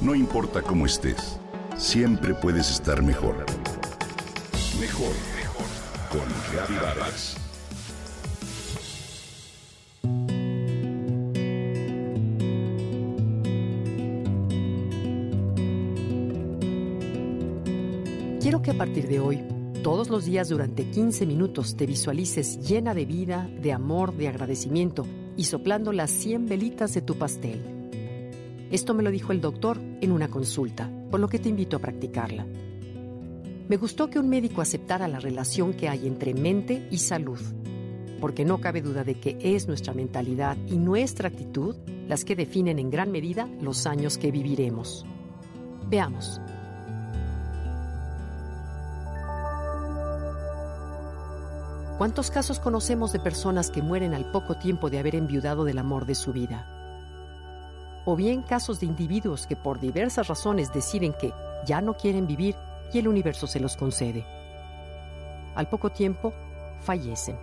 No importa cómo estés, siempre puedes estar mejor. Mejor, mejor. Con Vargas. Quiero que a partir de hoy, todos los días durante 15 minutos, te visualices llena de vida, de amor, de agradecimiento y soplando las 100 velitas de tu pastel. Esto me lo dijo el doctor en una consulta, por lo que te invito a practicarla. Me gustó que un médico aceptara la relación que hay entre mente y salud, porque no cabe duda de que es nuestra mentalidad y nuestra actitud las que definen en gran medida los años que viviremos. Veamos. ¿Cuántos casos conocemos de personas que mueren al poco tiempo de haber enviudado del amor de su vida? O bien casos de individuos que por diversas razones deciden que ya no quieren vivir y el universo se los concede. Al poco tiempo, fallecen.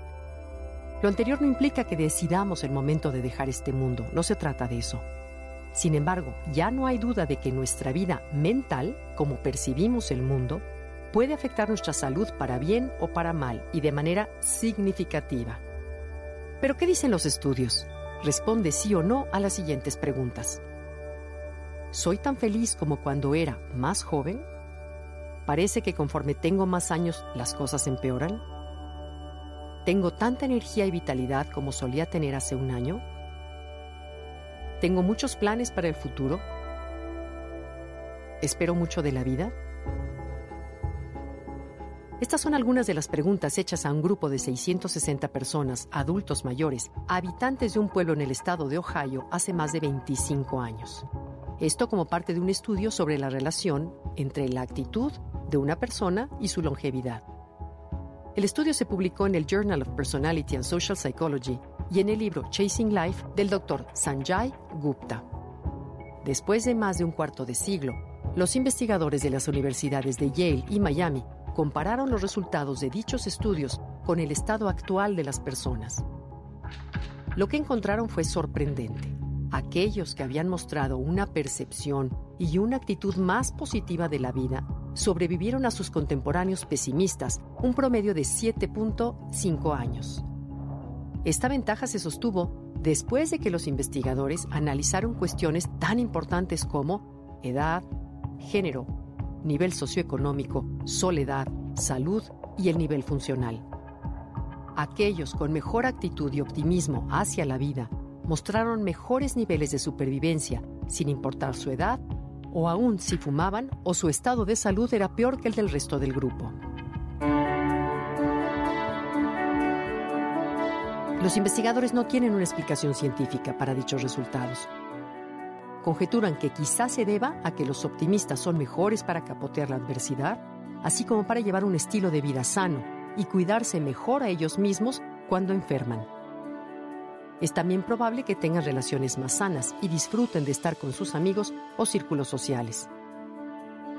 Lo anterior no implica que decidamos el momento de dejar este mundo, no se trata de eso. Sin embargo, ya no hay duda de que nuestra vida mental, como percibimos el mundo, puede afectar nuestra salud para bien o para mal y de manera significativa. ¿Pero qué dicen los estudios? Responde sí o no a las siguientes preguntas. ¿Soy tan feliz como cuando era más joven? ¿Parece que conforme tengo más años las cosas empeoran? ¿Tengo tanta energía y vitalidad como solía tener hace un año? ¿Tengo muchos planes para el futuro? ¿Espero mucho de la vida? Estas son algunas de las preguntas hechas a un grupo de 660 personas, adultos mayores, habitantes de un pueblo en el estado de Ohio hace más de 25 años. Esto como parte de un estudio sobre la relación entre la actitud de una persona y su longevidad. El estudio se publicó en el Journal of Personality and Social Psychology y en el libro Chasing Life del Dr. Sanjay Gupta. Después de más de un cuarto de siglo, los investigadores de las universidades de Yale y Miami compararon los resultados de dichos estudios con el estado actual de las personas. Lo que encontraron fue sorprendente. Aquellos que habían mostrado una percepción y una actitud más positiva de la vida sobrevivieron a sus contemporáneos pesimistas un promedio de 7.5 años. Esta ventaja se sostuvo después de que los investigadores analizaron cuestiones tan importantes como edad, género, nivel socioeconómico, soledad, salud y el nivel funcional. Aquellos con mejor actitud y optimismo hacia la vida mostraron mejores niveles de supervivencia, sin importar su edad, o aún si fumaban o su estado de salud era peor que el del resto del grupo. Los investigadores no tienen una explicación científica para dichos resultados, conjeturan que quizás se deba a que los optimistas son mejores para capotear la adversidad, así como para llevar un estilo de vida sano y cuidarse mejor a ellos mismos cuando enferman. Es también probable que tengan relaciones más sanas y disfruten de estar con sus amigos o círculos sociales.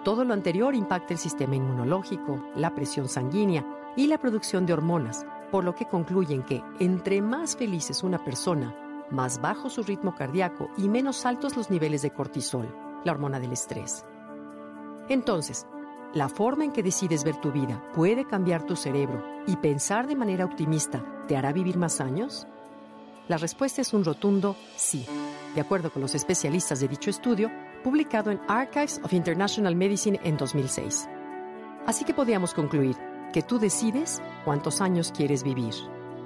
Todo lo anterior impacta el sistema inmunológico, la presión sanguínea y la producción de hormonas, por lo que concluyen que entre más feliz es una persona, más bajo su ritmo cardíaco y menos altos los niveles de cortisol, la hormona del estrés. Entonces, ¿la forma en que decides ver tu vida puede cambiar tu cerebro y pensar de manera optimista te hará vivir más años? La respuesta es un rotundo sí, de acuerdo con los especialistas de dicho estudio, publicado en Archives of International Medicine en 2006. Así que podríamos concluir que tú decides cuántos años quieres vivir,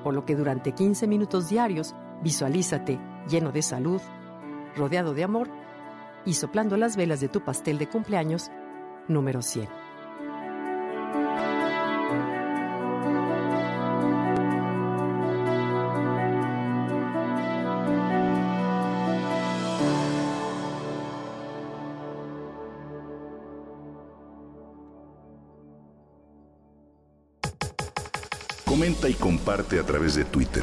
por lo que durante 15 minutos diarios Visualízate lleno de salud, rodeado de amor y soplando las velas de tu pastel de cumpleaños número 100. Comenta y comparte a través de Twitter.